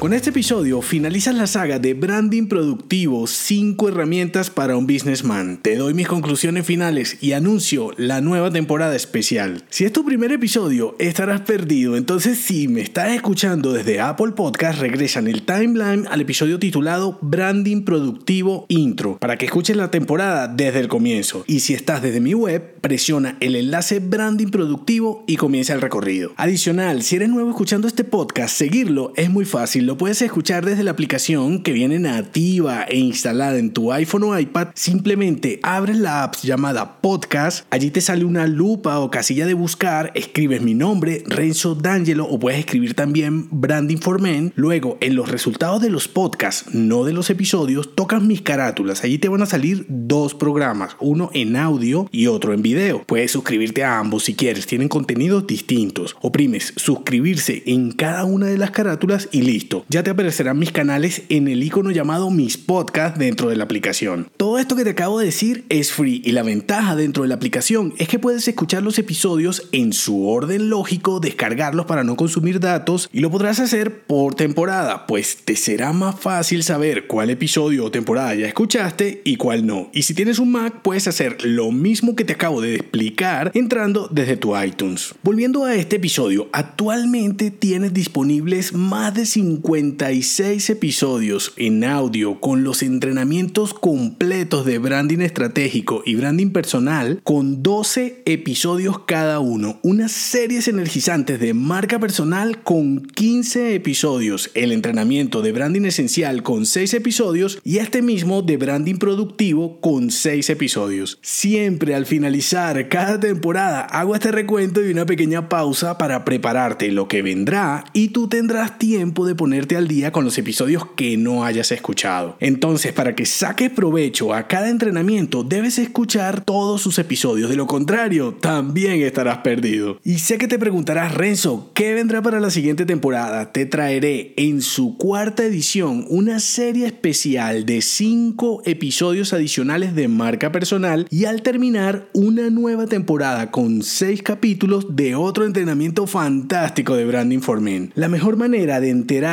Con este episodio finalizas la saga de Branding Productivo 5 herramientas para un businessman. Te doy mis conclusiones finales y anuncio la nueva temporada especial. Si es tu primer episodio, estarás perdido. Entonces, si me estás escuchando desde Apple Podcast, regresa en el timeline al episodio titulado Branding Productivo Intro para que escuches la temporada desde el comienzo. Y si estás desde mi web, presiona el enlace Branding Productivo y comienza el recorrido. Adicional, si eres nuevo escuchando este podcast, seguirlo es muy fácil lo puedes escuchar desde la aplicación que viene nativa e instalada en tu iPhone o iPad. Simplemente abres la app llamada Podcast, allí te sale una lupa o casilla de buscar, escribes mi nombre, Renzo D'Angelo, o puedes escribir también Branding for Men. Luego, en los resultados de los podcasts, no de los episodios, tocas mis carátulas. Allí te van a salir dos programas, uno en audio y otro en video. Puedes suscribirte a ambos si quieres, tienen contenidos distintos. Oprimes suscribirse en cada una de las carátulas y listo ya te aparecerán mis canales en el icono llamado Mis Podcasts dentro de la aplicación. Todo esto que te acabo de decir es free y la ventaja dentro de la aplicación es que puedes escuchar los episodios en su orden lógico, descargarlos para no consumir datos y lo podrás hacer por temporada, pues te será más fácil saber cuál episodio o temporada ya escuchaste y cuál no. Y si tienes un Mac puedes hacer lo mismo que te acabo de explicar entrando desde tu iTunes. Volviendo a este episodio, actualmente tienes disponibles más de 50 56 episodios en audio con los entrenamientos completos de branding estratégico y branding personal con 12 episodios cada uno. Unas series energizantes de marca personal con 15 episodios. El entrenamiento de branding esencial con 6 episodios y este mismo de branding productivo con 6 episodios. Siempre al finalizar cada temporada hago este recuento y una pequeña pausa para prepararte lo que vendrá y tú tendrás tiempo de poner al día con los episodios que no hayas escuchado. Entonces, para que saques provecho a cada entrenamiento, debes escuchar todos sus episodios. De lo contrario, también estarás perdido. Y sé que te preguntarás, Renzo, ¿qué vendrá para la siguiente temporada? Te traeré en su cuarta edición una serie especial de 5 episodios adicionales de marca personal y al terminar una nueva temporada con 6 capítulos de otro entrenamiento fantástico de Branding for Men. La mejor manera de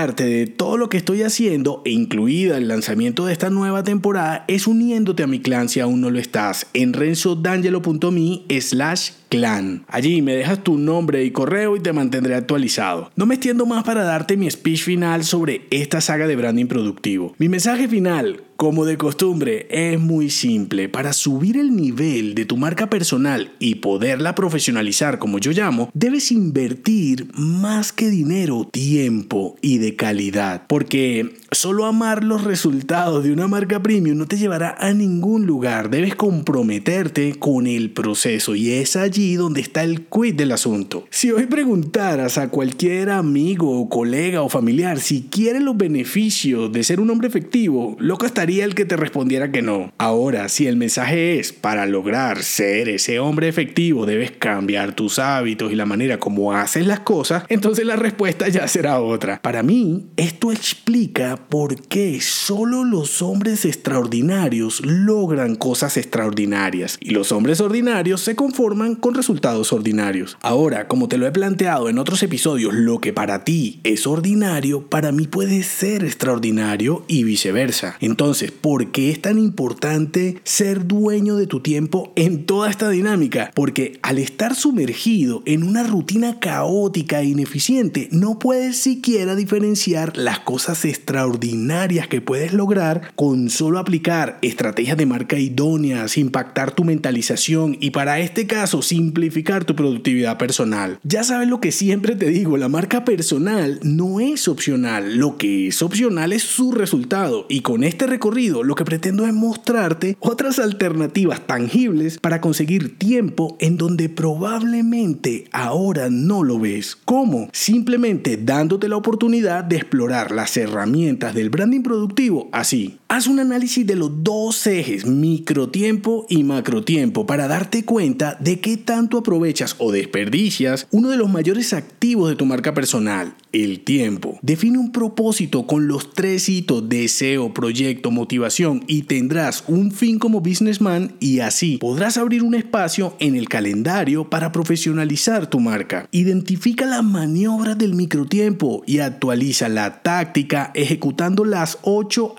enterarte de todo lo que estoy haciendo, e incluida el lanzamiento de esta nueva temporada, es uniéndote a mi clan si aún no lo estás en renzodangelo.me slash clan. Allí me dejas tu nombre y correo y te mantendré actualizado. No me extiendo más para darte mi speech final sobre esta saga de branding productivo. Mi mensaje final, como de costumbre, es muy simple. Para subir el nivel de tu marca personal y poderla profesionalizar como yo llamo, debes invertir más que dinero, tiempo y de calidad. Porque solo amar los resultados de una marca premium no te llevará a ningún lugar. Debes comprometerte con el proceso y es allí donde está el quid del asunto. Si hoy preguntaras a cualquier amigo, colega o familiar si quiere los beneficios de ser un hombre efectivo, loco estaría el que te respondiera que no. Ahora, si el mensaje es para lograr ser ese hombre efectivo debes cambiar tus hábitos y la manera como haces las cosas, entonces la respuesta ya será otra. Para mí, esto explica por qué solo los hombres extraordinarios logran cosas extraordinarias y los hombres ordinarios se conforman con resultados ordinarios. Ahora, como te lo he planteado en otros episodios, lo que para ti es ordinario, para mí puede ser extraordinario y viceversa. Entonces, ¿por qué es tan importante ser dueño de tu tiempo en toda esta dinámica? Porque al estar sumergido en una rutina caótica e ineficiente, no puedes siquiera diferenciar las cosas extraordinarias que puedes lograr con solo aplicar estrategias de marca idóneas, impactar tu mentalización y para este caso simplificar tu productividad personal. Ya sabes lo que siempre te digo, la marca personal no es opcional, lo que es opcional es su resultado y con este recorrido lo que pretendo es mostrarte otras alternativas tangibles para conseguir tiempo en donde probablemente ahora no lo ves. ¿Cómo? Simplemente dándote la oportunidad de explorar las herramientas del branding productivo así Haz un análisis de los dos ejes, microtiempo y macrotiempo, para darte cuenta de qué tanto aprovechas o desperdicias uno de los mayores activos de tu marca personal, el tiempo. Define un propósito con los tres hitos, deseo, proyecto, motivación y tendrás un fin como businessman y así podrás abrir un espacio en el calendario para profesionalizar tu marca. Identifica las maniobras del microtiempo y actualiza la táctica ejecutando las ocho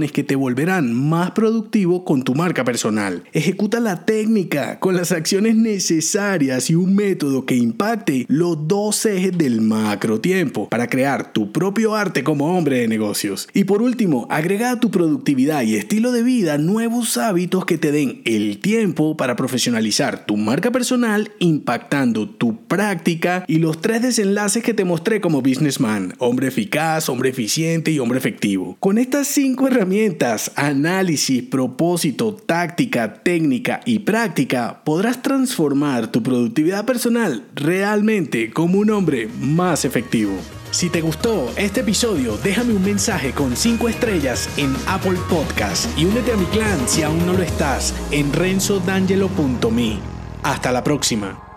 acciones que te volverán más productivo con tu marca personal. Ejecuta la técnica con las acciones necesarias y un método que impacte los dos ejes del macro tiempo para crear tu propio arte como hombre de negocios. Y por último, agrega a tu productividad y estilo de vida nuevos hábitos que te den el tiempo para profesionalizar tu marca personal impactando tu práctica y los tres desenlaces que te mostré como businessman, hombre eficaz, hombre eficiente y hombre efectivo. Con estas cinco herramientas herramientas, análisis, propósito, táctica, técnica y práctica, podrás transformar tu productividad personal realmente como un hombre más efectivo. Si te gustó este episodio, déjame un mensaje con 5 estrellas en Apple Podcast y únete a mi clan si aún no lo estás en renzodangelo.me. Hasta la próxima.